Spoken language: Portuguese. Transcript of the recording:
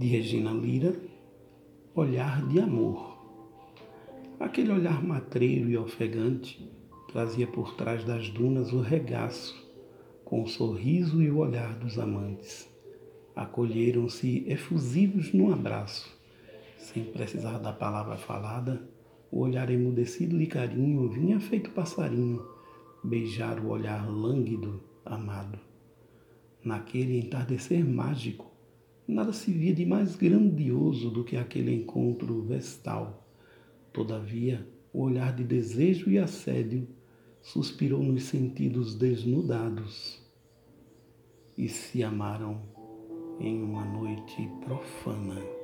de Regina Lira, Olhar de Amor. Aquele olhar matreiro e ofegante trazia por trás das dunas o regaço, com o sorriso e o olhar dos amantes. Acolheram-se efusivos num abraço, sem precisar da palavra falada, o olhar emudecido de carinho vinha feito passarinho beijar o olhar lânguido, amado. Naquele entardecer mágico, Nada se via de mais grandioso do que aquele encontro vestal. Todavia, o olhar de desejo e assédio suspirou nos sentidos desnudados e se amaram em uma noite profana.